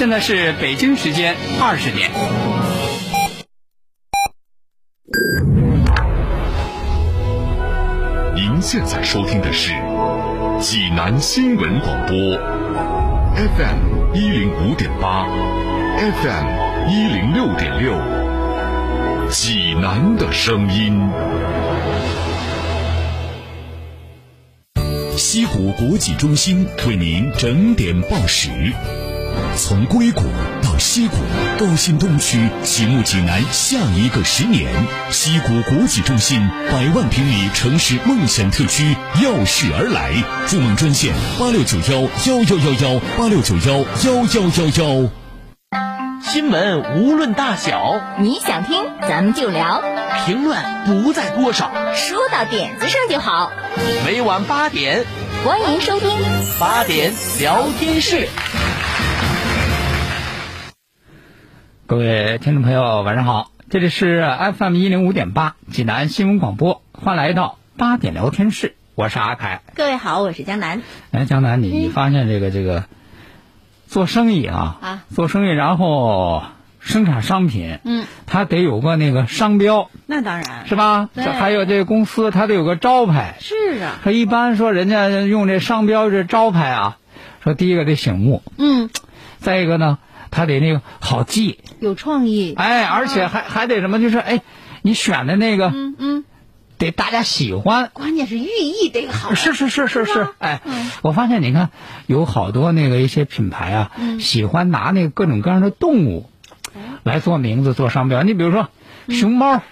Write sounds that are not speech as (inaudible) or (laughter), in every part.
现在是北京时间二十点。您现在收听的是济南新闻广播，FM 一零五点八，FM 一零六点六，济南的声音。西湖国际中心为您整点报时。从硅谷到西谷，高新东区启幕济南下一个十年。西谷国际中心百万平米城市梦想特区耀世而来，筑梦专线八六九幺幺幺幺幺八六九幺幺幺幺幺。新闻无论大小，你想听咱们就聊，评论不在多少，说到点子上就好。每晚八点，欢迎收听八点聊天室。各位听众朋友，晚上好，这里是 FM 一零五点八济南新闻广播，欢迎来到八点聊天室，我是阿凯。各位好，我是江南。哎，江南，你你发现这个这个做生意啊，啊，做生意然后生产商品，嗯，它得有个那个商标，那当然。是吧？对。还有这个公司，它得有个招牌。是啊，说一般说人家用这商标这招牌啊，说第一个得醒目，嗯，再一个呢，它得那个好记，有创意，哎，而且还还得什么，就是哎，你选的那个嗯嗯，得大家喜欢。关键是寓意得好，是是是是是是，哎嗯，我发现你看有好多那个一些品牌啊，嗯。喜欢拿那个各种各样的动物来做名字、做商标。你比如说嗯熊猫，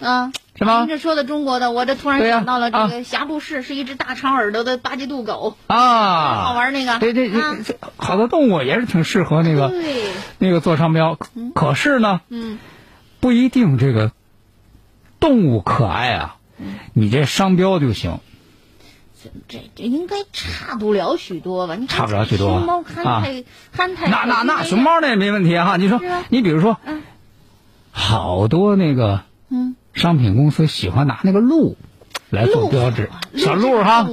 啊。是吧您这说的中国的，我这突然想到了这啊。个霞布士是一只大长耳朵的巴基度狗，啊，好玩那个。对对啊对，这好多动物也是挺适合那个对，那个做商标。可可是呢，嗯，不一定这个动物可爱啊，嗯。你这商标就行。这这这应该差不了许多吧？你差不了许多熊猫憨啊。态憨态，那那那熊，猫那也没问题哈。你说你比如说嗯，好多那个嗯，商品公司喜欢拿那个鹿来做标志小鹿鹿哈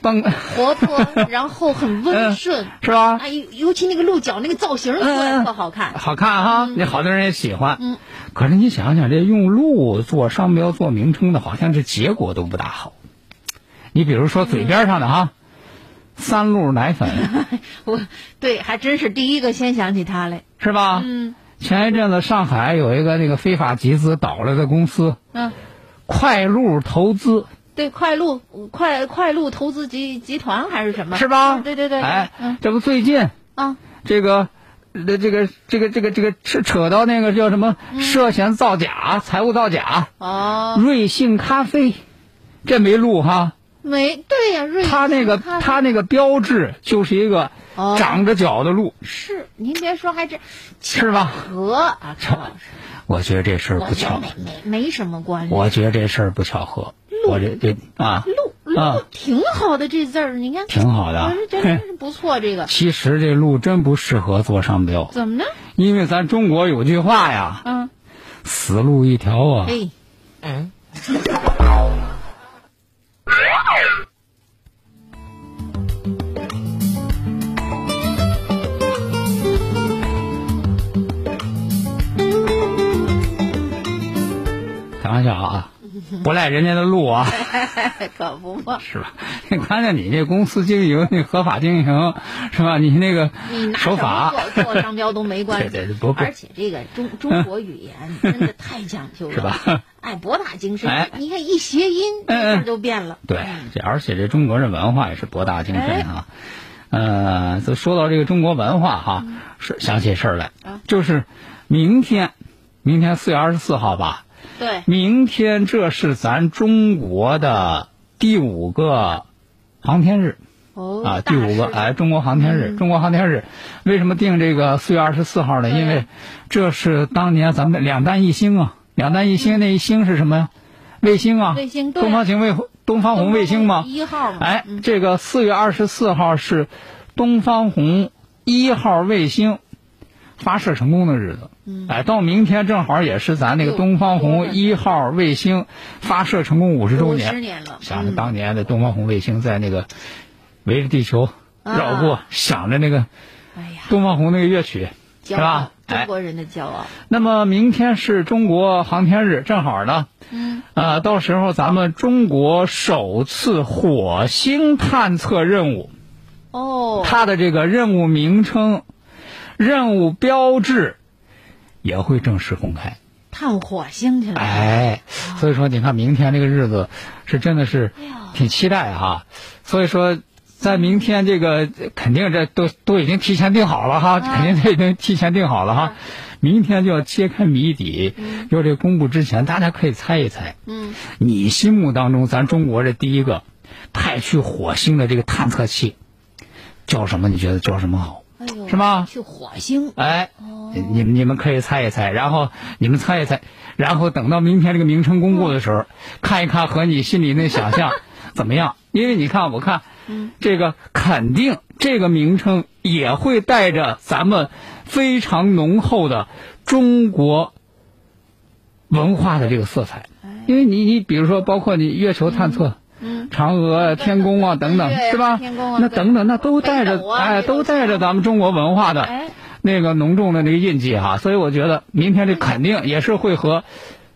蹦活泼，然后很温 (laughs) 顺，是吧？哎，尤尤其那个鹿角那个造型特好看。好看哈，那好多人也喜欢。嗯，可是你想想，这用鹿做商标、做名称的，好像这结果都不大好。你比如说嘴边上的哈，三鹿奶粉 (laughs) 我对，还真是第一个先想起他来。是吧？嗯前一阵子上海有一个那个非法集资倒了的公司，嗯，快路投资对，快路快快鹿投资集集团还是什么？是吧？对对对，哎嗯，这不最近啊，这个。呃，这个这个这个这个扯扯到那个叫什么嗯涉嫌造假、财务造假，哦，瑞幸咖啡，这没录哈。没对呀，瑞他那个幸咖啡它那个标志就是一个哦。长着脚的鹿，是您别说，还真是吧？和啊，巧我觉得这事儿不巧没没没什么关系。我觉得这事儿不巧合。我这这啊，鹿啊。鹿挺好的，这字儿你看。挺好的我这真是不错。这个。其实这鹿真不适合做商标，怎么呢？因为咱中国有句话呀，嗯，死路一条啊。哎，嗯，不赖人家的路啊，(laughs) 可不嘛。是吧？你看见你这公司经营，你合法经营，是吧？你那个你拿什么守法，做做商标都没关系，(laughs) 对对不不而且这个中中国语言真的太讲究了，是吧？哎，博大精深，哎你看一谐音，这嗯嗯事儿就变了。对，这而且这中国这文化也是博大精深啊。呃，就说到这个中国文化哈，是想起事儿来啊，就是明天，明天四月二十四号吧，对，明天这是咱中国的第五个航天日。哦啊，第五个哎，中国航天日，嗯。中国航天日，为什么定这个四月二十四号呢？因为这是当年咱们的两弹一星啊，两弹一星那一星是什么？呀？卫星啊，卫星对。东方行卫东方红卫星嘛，一号嘛，哎，嗯。这个四月二十四号是东方红一号卫星发射成功的日子。嗯。哎，到明天正好也是咱那个东方红一号卫星发射成功五十周年。十年了，想着嗯。当年的东方红卫星在那个围着地球绕过，啊想着那个哎呀，东方红那个乐曲，骄是吧中国人的骄傲。那么明天是中国航天日，正好呢，嗯，呃，到时候咱们中国首次火星探测任务，哦，它的这个任务名称、任务标志也会正式公开。探火星去了。哎，所以说你看明天这个日子是真的是挺期待哈。所以说，在明天这个肯定这都都已经提前定好了哈，肯定都已经提前定好了哈。明天就要揭开谜底，要这个公布之前，大家可以猜一猜，嗯，你心目当中咱中国这第一个派去火星的这个探测器叫什么？你觉得叫什么好？是吗去火星。哎，你们你们可以猜一猜，然后你们猜一猜，然后等到明天这个名称公布的时候，看一看和你心里那想象 (laughs) 怎么样？因为你看，我看，这个肯定这个名称也会带着咱们非常浓厚的中国文化的这个色彩，因为你你比如说，包括你月球探测。嗯，嫦娥、天宫啊，等等，是吧？天宫啊那等等，那都带着哎，都带着咱们中国文化的哎那个浓重的那个印记哈，所以我觉得明天这肯定也是会和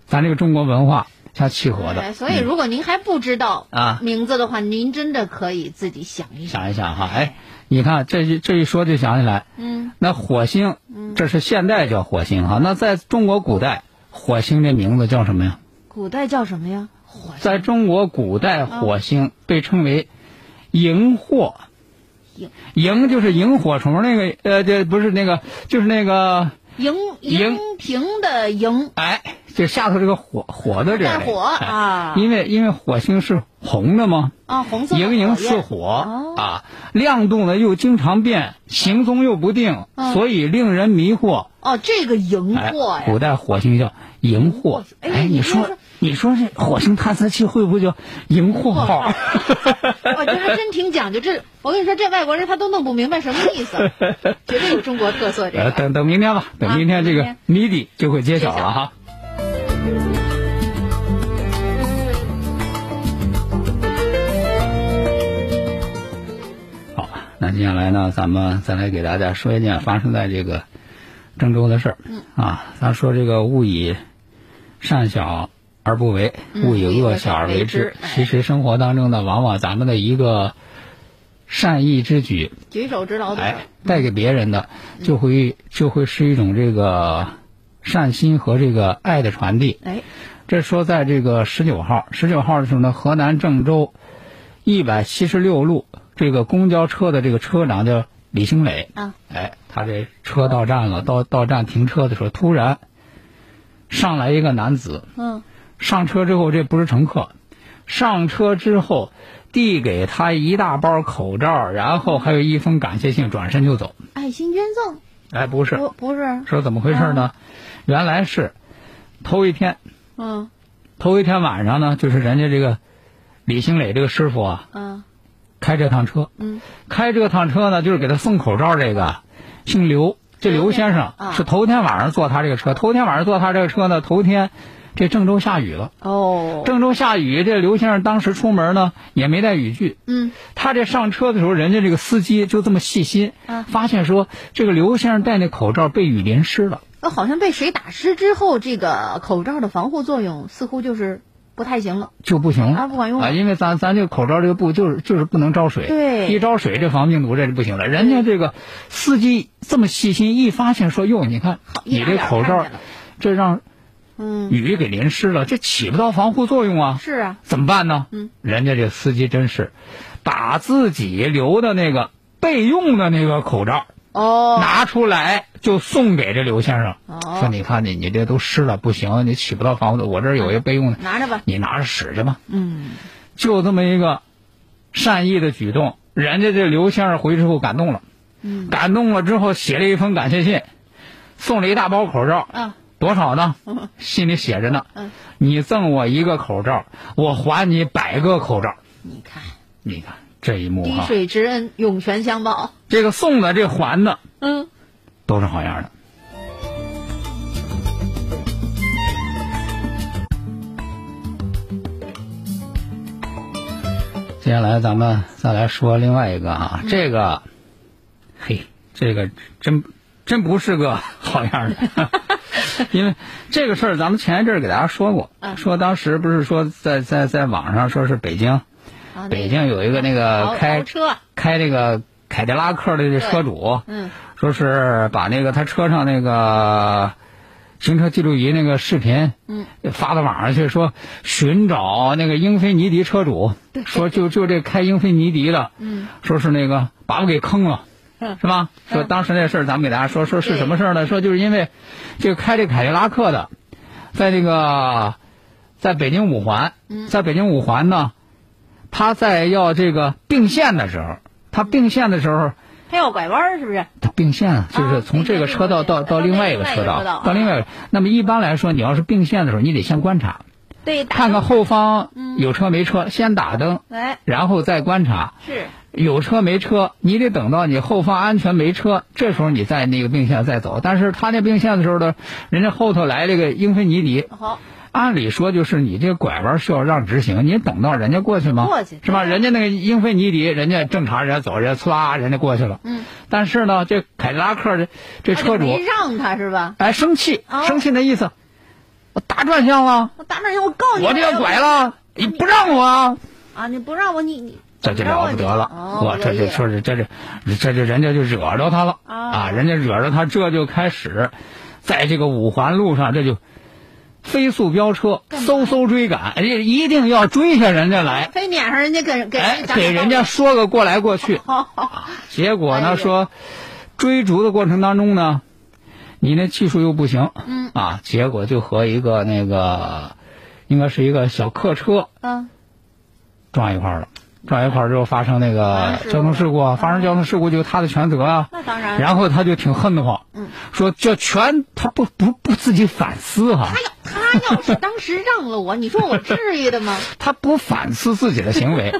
咱这个中国文化相契合哎，的。所以如果您还不知道啊名字的话，您真的可以自己想一想。想一想哈，哎，你看这一这一说就想起来，嗯，那火星，这是现代叫火星哈，那在中国古代，火星这名字叫什么呀？古代叫什么呀？在中国古代，火星被称为萤火。萤。萤就是萤火虫那个，呃，这不是那个，就是那个，荧荧荧屏的荧，哎，就下头这个火火的这个带火哎啊。因为因为火星是红的嘛，啊，红色的荧荧火焰似火、哦。啊，亮度呢又经常变，行踪又不定，嗯。所以令人迷惑。哦，这个荧哎惑，呀，古代火星叫荧惑。哎哎，你说你说这火星探测器会不会叫荧惑号？(laughs) 我觉得真挺讲究。这我跟你说，这外国人他都弄不明白什么意思，(laughs) 绝对有中国特色。这等等明天吧，等啊明天这个谜底就会揭晓揭晓了哈。好，那接下来呢，咱们再来给大家说一件发生在这个郑州的事儿。嗯啊，咱说这个勿以善小而不为，嗯勿以恶小而为之。哎。其实生活当中呢，往往咱们的一个善意之举，举手之劳哎，带给别人的，就会就会是一种这个善心和这个爱的传递。哎，这说在这个十九号，十九号的时候呢，河南郑州一百七十六路这个公交车的这个车长叫李兴磊，啊，哎，他这车到站了，到到站停车的时候，突然上来一个男子，嗯，上车之后，这不是乘客，上车之后递给他一大包口罩，然后还有一封感谢信，转身就走。爱心捐赠。哎，不是，不不是，说怎么回事呢？原来是头一天，嗯。头一天晚上呢，就是人家这个李兴磊这个师傅啊，嗯。开这趟车，嗯，开这趟车呢，就是给他送口罩这个，姓刘，这刘先生啊。是头天晚上坐他这个车，头天晚上坐他这个车呢，头天这郑州下雨了。哦，郑州下雨，这刘先生当时出门呢也没带雨具。嗯他这上车的时候，人家这个司机就这么细心，啊发现说这个刘先生戴那口罩被雨淋湿了。呃好像被水打湿之后，这个口罩的防护作用似乎就是不太行了。就不行了啊不管用了啊，因为咱咱这个口罩这个布就是就是不能招水，对一招水这防病毒这就不行了。人家这个司机这么细心，一发现说哟，你看你这口罩这让嗯，雨给淋湿了，这起不到防护作用啊。是啊，怎么办呢？嗯，人家这司机真是把自己留的那个备用的那个口罩哦，拿出来，就送给这刘先生，哦说你看你你这都湿了，不行，你起不到防护作用。我这儿有一个备用的，拿着吧。你拿着使去吧。嗯，就这么一个善意的举动，人家这刘先生回之后感动了，嗯感动了之后写了一封感谢信，送了一大包口罩，啊，多少呢嗯？信里写着呢嗯，你赠我一个口罩，我还你百个口罩。你看，你看这一幕滴，水之恩，涌泉相报。这个送的这还的嗯，都是好样的。接下来咱们再来说另外一个啊，这个，嘿，这个真真不是个好样的。(laughs) (laughs) 因为这个事儿，咱们前一阵儿给大家说过，嗯。说当时不是说在在在网上说是北京，北京有一个那个开车，开这个凯迪拉克的这车主，嗯。说是把那个他车上那个行车记录仪那个视频，嗯，发到网上去，说寻找那个英菲尼迪车主，说就就这开英菲尼迪的，嗯，说是那个把我给坑了。嗯是吧？说当时那事儿，咱们给大家说说是什么事儿呢？说就是因为这个开这凯迪拉克的，在这个在北京五环，嗯在北京五环呢，他在要这个并线的时候，他并线的时候，他要拐弯儿是不是？他并线啊，就是从这个车道到到另外一个车道，到另外一个。那么一般来说，你要是并线的时候，你得先观察，对，看看后方嗯有车没车，先打灯，哎然后再观察。是有车没车，你得等到你后方安全没车，这时候你再那个并线再走。但是他那并线的时候呢，人家后头来这个英菲尼迪，好，按理说就是你这个拐弯需要让直行，你等到人家过去吗？过去是吧？人家那个英菲尼迪，人家正常人家走，人家呲啦，人家过去了。嗯。但是呢，这凯迪拉克这这车主啊没让他是吧？哎生气，哦生气那意思，我打转向了，我打转向，我告诉你，我这要拐了，你不让我啊。啊！你不让我，你你这就了不得了，哦我这就说是这这这这人家就惹着他了啊啊！人家惹着他，这就开始在这个五环路上，这就飞速飙车，嗖嗖追赶，哎，一定要追下人家来，(laughs) 非撵上人家给给哎，人家给人家说个过来过去。(laughs) 结果呢，说追逐的过程当中呢，你那技术又不行，嗯啊，结果就和一个那个应该是一个小客车嗯撞一块了。撞一块儿之后发生那个交通事故啊，发生交通事故就他的全责啊。那当然然后他就挺恨得慌，嗯。说这全他不不不自己反思哈、他要他要是当时让了我，你说我至于的吗？(laughs) 他不反思自己的行为，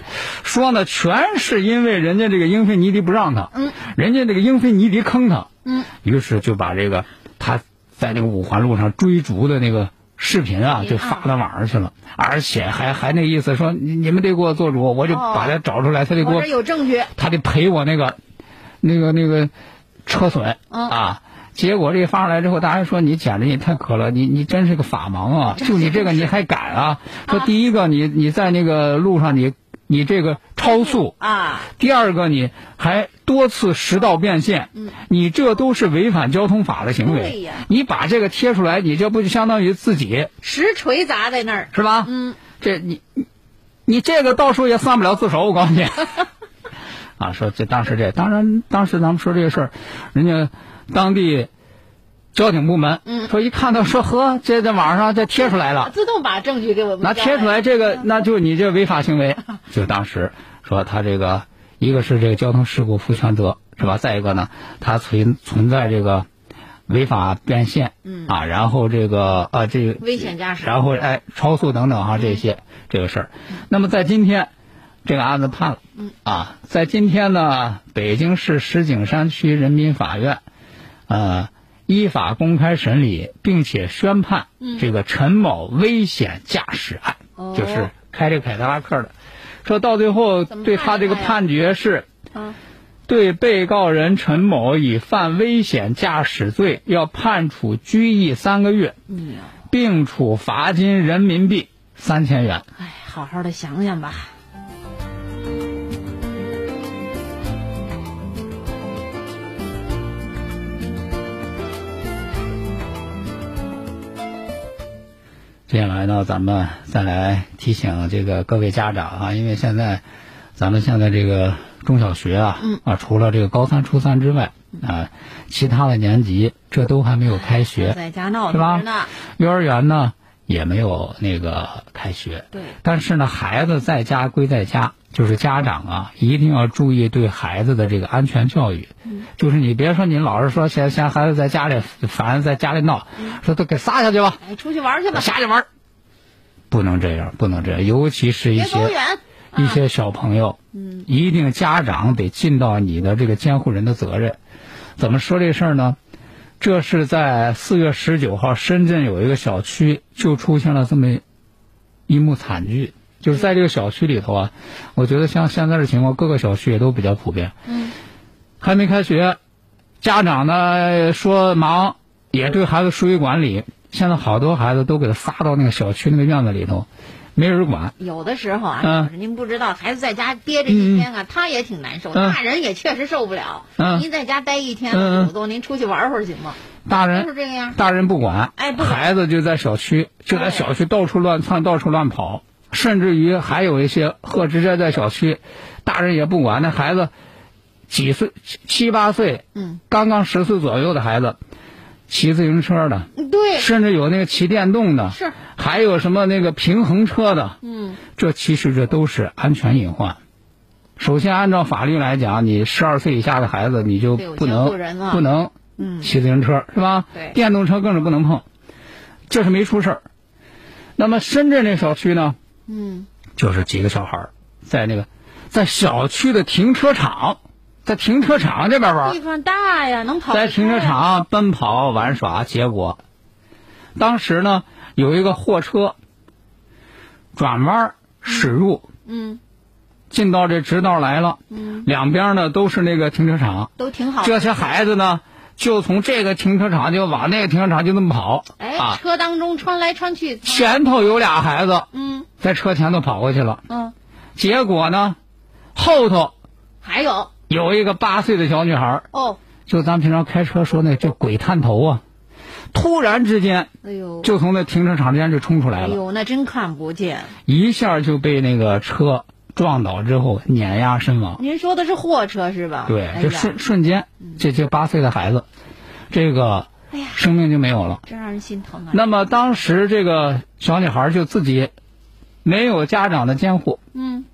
说呢全是因为人家这个英菲尼迪不让他，嗯，人家这个英菲尼迪坑他，嗯，于是就把这个他在那个五环路上追逐的那个视频啊，嗯就发到网上去了，而且还还那意思说你你们得给我做主，我就哦把他找出来，他得给我我有证据，他得赔我那个那个那个车损、嗯啊。结果这发上来之后，大家说你简直也太可了，你你真是个法盲啊！(laughs) 就你这个你还敢啊？说第一个你你在那个路上你你这个超速，啊，第二个你还多次实道变线，你这都是违反交通法的行为。嗯对呀。你把这个贴出来，你这不就相当于自己实锤砸在那儿，是吧？嗯，这你你你这个到时候也算不了自首，我告诉你。(laughs) 啊，说这当时这，当然当时咱们说这个事儿，人家当地交警部门，嗯。说一看到说呵，这在网上这贴出来了，自动把证据给我们那贴出来这嗯。个，那就你这违法行为，(laughs) 就当时说他这个一个是这个交通事故负全责是吧？再一个呢，他存存在这个违法变线，嗯啊，然后这个啊这个危险驾驶然后哎超速等等哈这些这个事儿。那么在今天，这个案子判了，嗯啊，在今天呢，北京市石景山区人民法院，呃。依法公开审理，并且宣判这个陈某危险驾驶案，哦就是开这个凯迪拉克的，说到最后对他这个判决是，嗯对被告人陈某以犯危险驾驶罪，要判处拘役三个月，并处罚金人民币三千元。哎，好好的想想吧。接下来呢，咱们再来提醒这个各位家长啊，因为现在咱们现在这个中小学啊，嗯。啊，除了这个高三、初三之外，啊，其他的年级这都还没有开学，在家闹是吧？幼儿园呢也没有那个开学。对，但是呢，孩子在家归在家，就是家长啊，一定要注意对孩子的这个安全教育。就是你别说你老是说嫌嫌孩子在家里烦，在家里闹，说都给撒下去吧，哎，出去玩去吧，下去玩。不能这样，不能这样，尤其是一些。一些小朋友，嗯，一定家长得尽到你的这个监护人的责任。怎么说这事儿呢？这是在四月十九号，深圳有一个小区就出现了这么一幕惨剧，就是在这个小区里头啊，我觉得像现在的情况，各个小区也都比较普遍。嗯，还没开学，家长呢说忙，也对孩子疏于管理。现在好多孩子都给他撒到那个小区那个院子里头，没人管。有的时候啊，嗯您不知道，孩子在家憋着一天啊，他也挺难受，嗯大人也确实受不了。嗯您在家待一天嗯嗯了，主动您出去玩会儿行吗？大人是这个样。大人不管，哎不管孩子就在小区，就在小区到处乱窜，到处乱跑，甚至于还有一些贺直接在小区，大人也不管，那孩子几岁七七八岁，嗯，刚刚十岁左右的孩子，骑自行车的，对，甚至有那个骑电动的，是，还有什么那个平衡车的，嗯，这其实这都是安全隐患。首先，按照法律来讲，你十二岁以下的孩子你就不能不能嗯。骑自行车是吧？对。电动车更是不能碰，这是没出事儿。那么深圳这小区呢，嗯，就是几个小孩在那个在小区的停车场，在停车场这边玩儿地，方大呀，能跑在停车。场奔跑玩耍，结果当时呢有一个货车转弯驶入，嗯进到这直道来了，嗯，两边呢都是那个停车场，都挺好。这些孩子呢就从这个停车场就往那个停车场就那么跑，哎，啊，车当中穿来穿去。前头有俩孩子嗯。在车前头跑过去了，嗯，结果呢后头还有。有一个八岁的小女孩，哦，就咱平常开车说那叫鬼探头啊，突然之间哎呦，就从那停车场之间就冲出来了，哎呦，那真看不见。一下就被那个车撞倒之后碾压身亡。您说的是货车是吧？对，就瞬瞬间，这这八岁的孩子，这个生命就没有了。真让人心疼啊。那么当时这个小女孩就自己没有家长的监护，嗯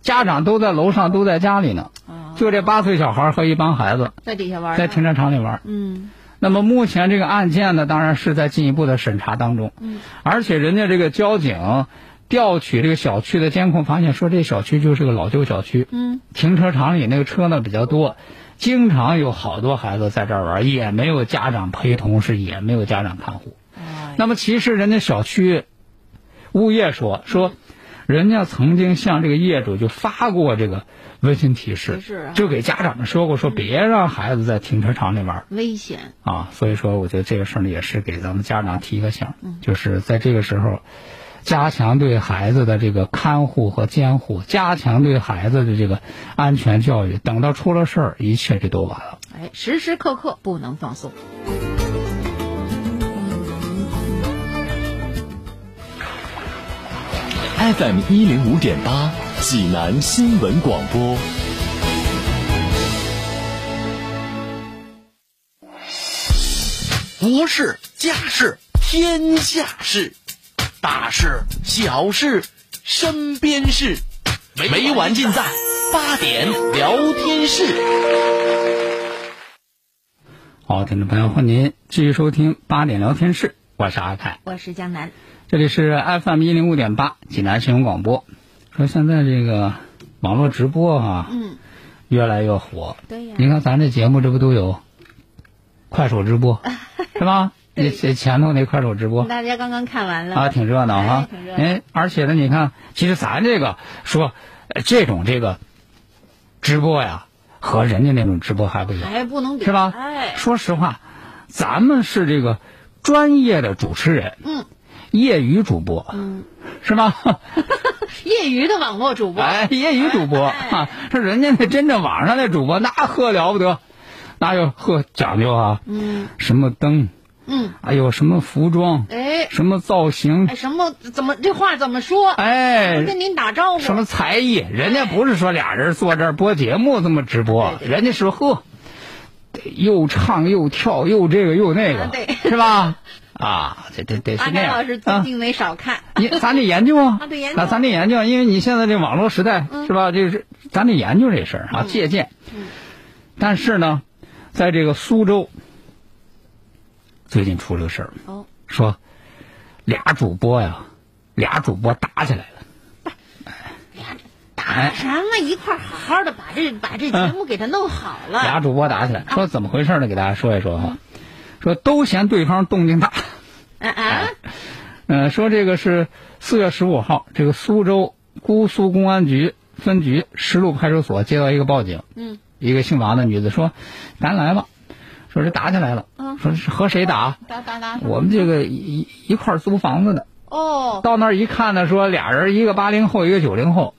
家长都在楼上，都在家里呢，啊，就这八岁小孩和一帮孩子在底下玩在停车场里玩。嗯那么目前这个案件呢，当然是在进一步的审查当中，嗯，而且人家这个交警调取这个小区的监控，发现说这小区就是个老旧小区，嗯，停车场里那个车呢比较多，经常有好多孩子在这儿玩，也没有家长陪同，是也没有家长看护。哎那么其实人家小区物业说说，人家曾经向这个业主就发过这个温馨提示，提示啊就给家长们说过，说别让孩子在停车场里玩。危险。啊，所以说我觉得这个事儿呢，也是给咱们家长提个醒，嗯就是在这个时候，加强对孩子的这个看护和监护，加强对孩子的这个安全教育。等到出了事儿，一切就都完了。哎，时时刻刻不能放松。FM 一零五点八，济南新闻广播。国事、家事、天下事，大事、小事、身边事，每晚尽在八点聊天室。好，听众朋友，欢迎您继续收听八点聊天室，我是阿凯，我是江南。这里是 FM 一零五点八济南新闻广播。说现在这个网络直播啊，嗯，越来越火。对呀你看咱这节目这不都有快手直播 (laughs) 是吧？那这前头那快手直播大家刚刚看完了啊，挺热闹哈哎挺热。闹哎，而且呢，你看，其实咱这个说呃这种这个直播呀，和人家那种直播还不一样，还不能比是吧？哎，说实话，咱们是这个专业的主持人，嗯业余主播，嗯，是吧？(laughs) (laughs) 业余的网络主播，哎，业余主播哎啊，说人家那真正网上那主播那呵了不得，那有呵讲究啊，嗯什么灯，嗯，哎有什么服装，哎。什么造型。哎，，什么怎么这话怎么说？哎，跟您打招呼，什么才艺，人家不是说俩人坐这儿播节目这么直播，人家是呵，得又唱又跳又这个又那个，是吧？(laughs) 啊，这这得是那样。阿甘老师最啊。近没少看，你咱得研究啊，(laughs) 啊对研究。那咱得研究，因为你现在这网络时代、嗯。是吧？这是咱得研究这事儿啊，借鉴。但是呢，在这个苏州，最近出了个事儿，哦，说俩主播呀，俩主播打起来了。俩打什么一块儿好好的把这把这节目给他弄好了，俩主播打起来，说怎么回事呢？给大家说一说哈。说都嫌对方动静大，啊啊，呃，说这个是四月十五号，这个苏州姑苏公安局分局石路派出所接到一个报警，嗯，一个姓王的女子说，咱来吧，说是打起来了，说是和谁打？打打打。我们这个一一块租房子的，哦，到那儿一看呢，说俩人一个八零后，一个九零后，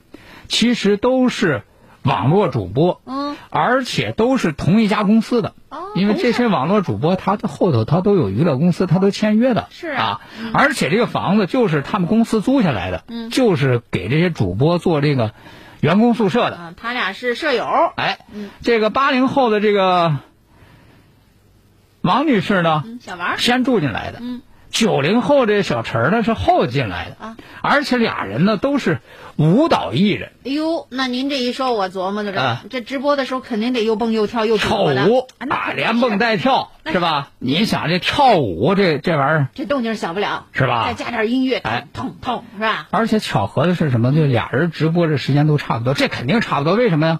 其实都是网络主播，嗯，而且都是同一家公司的。哦因为这些网络主播，他的后头他都有娱乐公司，他都签约的，是啊啊，而且这个房子就是他们公司租下来的，嗯就是给这些主播做这个员工宿舍的，啊，他俩是舍友。哎，这个八零后的这个王女士呢，嗯，小王。先住进来的，嗯，九零后这小陈儿呢是后进来的，啊，而且俩人呢都是舞蹈艺人，哎呦，那您这一说，我琢磨着这、啊这直播的时候肯定得又蹦又跳又跳舞啊，连蹦带跳是吧？你想这跳舞这这玩意儿，这动静小不了，是吧再加点音乐，哎痛痛是吧？而且巧合的是什么？就俩人直播这时间都差不多，这肯定差不多。为什么呀？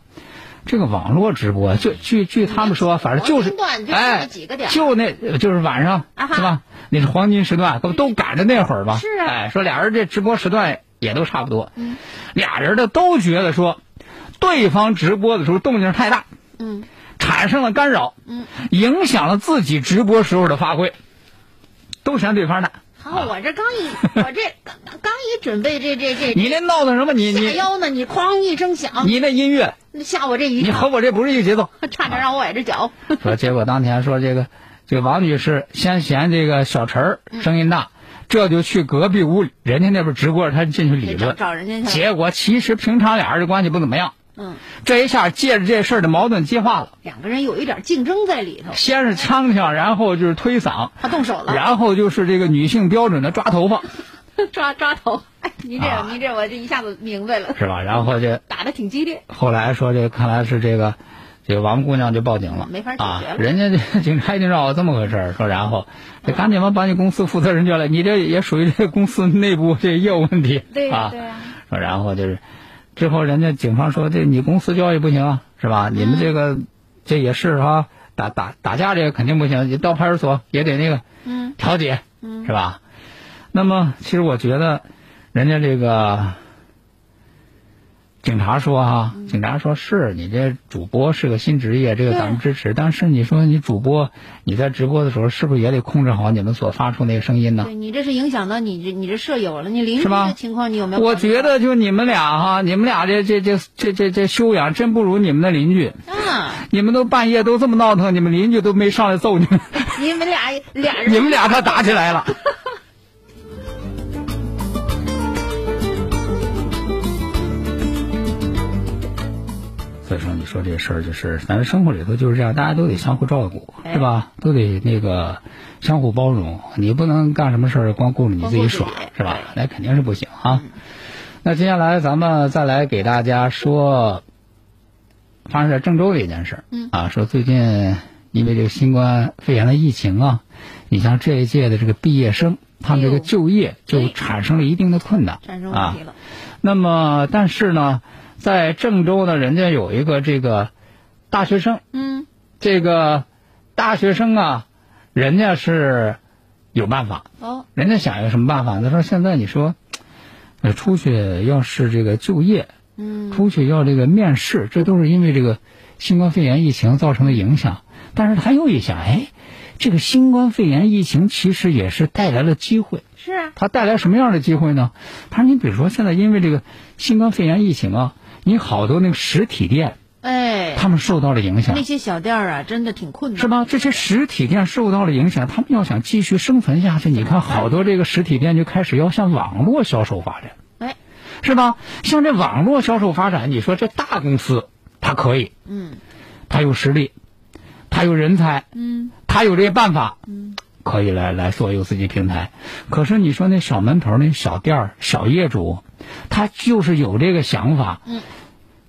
这个网络直播，就据据他们说，反正就是哎就那就是晚上啊是吧？那是黄金时段，都赶着那会儿吧？是啊。哎，说俩人这直播时段也都差不多，俩人的都觉得说，对方直播的时候动静太大，嗯，产生了干扰，嗯，影响了自己直播时候的发挥，都嫌对方大。好，我这刚一我这刚刚一准备这这这你这闹腾什么？你下你腰呢，你哐一声响，你那音乐，吓我这一你和，我这不是一个节奏。差点让我崴着脚。说结果当天说这个这个王女士先嫌这个小陈儿声音大，这就去隔壁屋里，人家那边直播着，她进去理论。找人家去。结果其实平常俩人的关系不怎么样，嗯，这一下借着这事儿的矛盾激化了，两个人有一点竞争在里头，先是呛呛，然后就是推搡，他动手了，然后就是这个女性标准的抓头发，(laughs) 抓抓头。哎，你这、啊你这我这一下子明白了，是吧？然后就打的挺激烈。后来说这看来是这个这个王姑娘就报警了，没法解啊决了，人家这警察一定知道这么回事儿，说然后这赶紧吧把你公司负责人叫来，你这也属于这个公司内部这业务问题，对呀、啊对，呀、说然后就是之后人家警方说这你公司交易不行啊，是吧？你们这个这也是哈、打打打架这个肯定不行，你到派出所也得那个嗯调解，嗯是吧？那么其实我觉得人家这个。警察说哈、嗯警察说是你这主播是个新职业，这个咱们支持。但是你说你主播你在直播的时候，是不是也得控制好你们所发出那个声音呢？对你这是影响到你这你这舍友了，你邻居的情况你有没有？我觉得就你们俩哈，你们俩这这这这这这修养真不如你们的邻居。啊，你们都半夜都这么闹腾，你们邻居都没上来揍你们，你们俩俩人，(laughs) 你们俩可打起来了。(laughs) 所以说，你说这事儿就是，反正生活里头就是这样，大家都得相互照顾，哎是吧？都得那个相互包容。你不能干什么事儿光顾着你自己爽是吧？那肯定是不行啊。那接下来咱们再来给大家说发生在郑州的一件事儿。嗯啊，说最近因为这个新冠肺炎的疫情啊，你像这一届的这个毕业生，他们这个就业就产生了一定的困难。产生问题了。那么，但是呢，在郑州呢，人家有一个这个大学生，嗯这个大学生啊，人家是有办法，哦，人家想一个什么办法？他说现在你说，呃，出去要是这个就业，嗯出去要这个面试，这都是因为这个新冠肺炎疫情造成的影响。但是他又一想，哎，这个新冠肺炎疫情其实也是带来了机会。是啊，它带来什么样的机会呢？他说，你比如说现在因为这个新冠肺炎疫情啊，你好多那个实体店，哎，他们受到了影响。那，些小店儿啊，真的挺困难，是？吧？这些实体店受到了影响，他们要想继续生存下去，你看好多这个实体店就开始要向网络销售发展，哎，是吧？像这网络销售发展，你说这大公司它可以，嗯。它有实力，它有人才，嗯。他有这些办法，嗯，可以来来做有自己平台。可是你说那小门头那小店儿小业主，他就是有这个想法，嗯，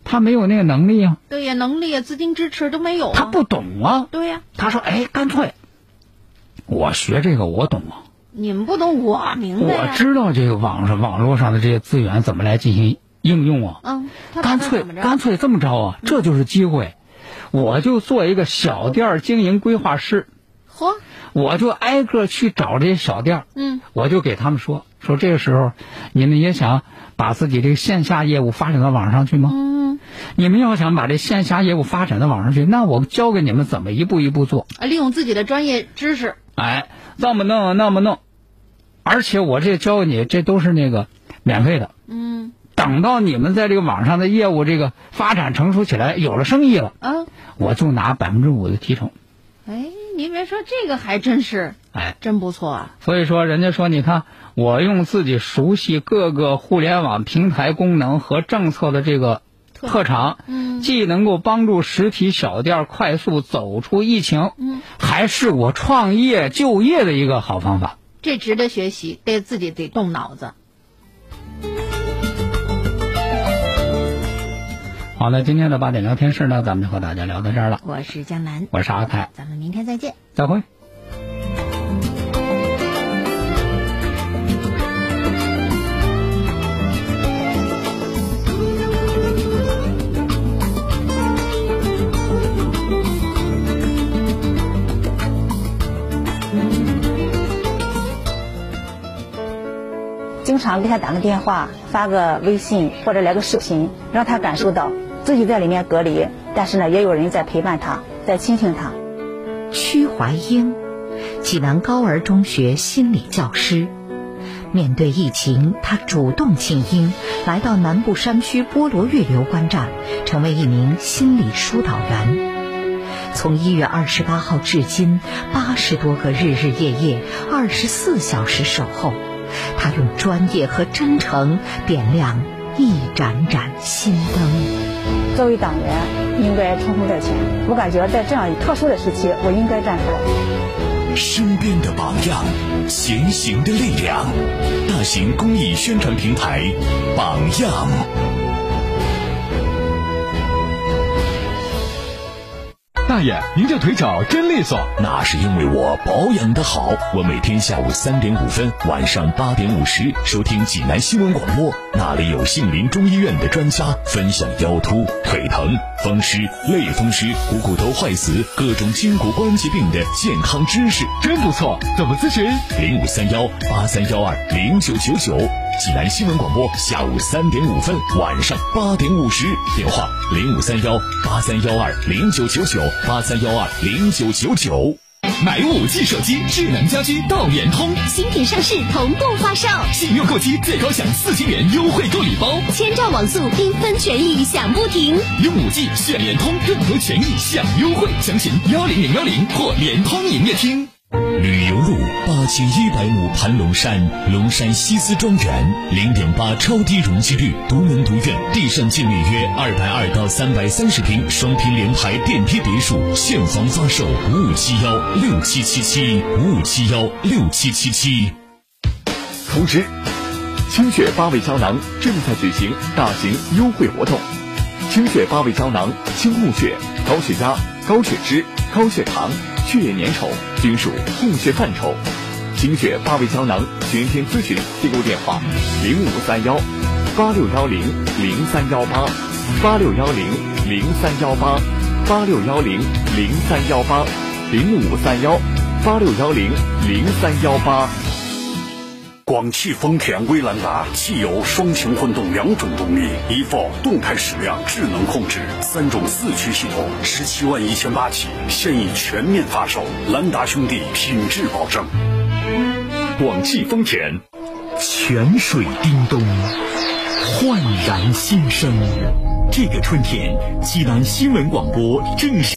他没有那个能力啊，对呀，能力啊，资金支持都没有啊，他不懂啊。对呀，他说：“哎，干脆我学这个，我懂啊，你们不懂，我明白我，知道这个网上网络上的这些资源怎么来进行应用啊。嗯，干脆干脆这么着啊，这就是机会，我就做一个小店儿经营规划师。”嚯，我就挨个去找这些小店儿，嗯。我就给他们说说这个时候，你们也想把自己这个线下业务发展到网上去吗？嗯你们要想把这线下业务发展到网上去，那我教给你们怎么一步一步做。啊，利用自己的专业知识，哎，这么弄那么弄，而且我这教给你，这都是那个免费的。嗯等到你们在这个网上的业务这个发展成熟起来，有了生意了，啊，我就拿百分之五的提成。哎，您别说这个还真是，哎，真不错啊。所以说，人家说，你看我用自己熟悉各个互联网平台功能和政策的这个特长，嗯既能够帮助实体小店快速走出疫情，嗯，还是我创业就业的一个好方法。这值得学习，得自己得动脑子。好，了今天的八点聊天室呢，咱们就和大家聊到这儿了。我是江南，我是阿凯，咱们明天再见。再会。经常给他打个电话、发个微信或者来个视频，让他感受到自己在里面隔离，但是呢，也有人在陪伴他，在倾听他。屈怀英，济南高儿中学心理教师。面对疫情，他主动请缨，来到南部山区菠萝月留观站，成为一名心理疏导员。从一月二十八号至今，八十多个日日夜夜，二十四小时守候，他用专业和真诚点亮一盏盏心灯。作为党员，应该冲锋在前。我感觉在这样特殊的时期，我应该站出来。身边的榜样，前行的力量。大型公益宣传平台，榜样。大爷，您这腿脚真利索。那是因为我保养的好。我每天下午三点五分，晚上八点五十收听济南新闻广播，那里有杏林中医院的专家分享腰突、腿疼、风湿、类风湿、股骨头坏死、各种筋骨关节病的健康知识，真不错。怎么咨询？零五三幺八三幺二零九九九。济南新闻广播下午三点五分，晚上八点五十，电话零五三幺八三幺二零九九九八三幺二零九九九。买五 G 手机，智能家居到联通，新品上市同步发售，信用购机最高享四千元优惠购礼包，千兆网速缤纷权益享不停。用五 G 选联通，更多权益享优惠，详询幺零零幺零或联通营业厅。旅游路八千一百亩盘龙山，龙山西斯庄园，零点八超低容积率，独门独院，地上建面约二百二到三百三十平，双拼联排电梯别墅，现房发售，五五七幺六七七七，五五七幺六七七七。通知：清血八味胶囊正在举行大型优惠活动。清血八味胶囊，清供血、高血压、高血脂、高血糖、血液粘稠均属供血范畴。精血八味胶囊全天咨询订购电话：零五三幺八六幺零零三幺八八六幺零零三幺八八六幺零零三幺八零五三幺八六幺零零三幺八。广汽丰田威兰达汽油双擎混动两种动力，eFOR 动态矢量智能控制，三种四驱系统，十七万一千八起，现已全面发售。兰达兄弟品质保证。广汽丰田，泉水叮咚，焕然新生。这个春天，济南新闻广播正式。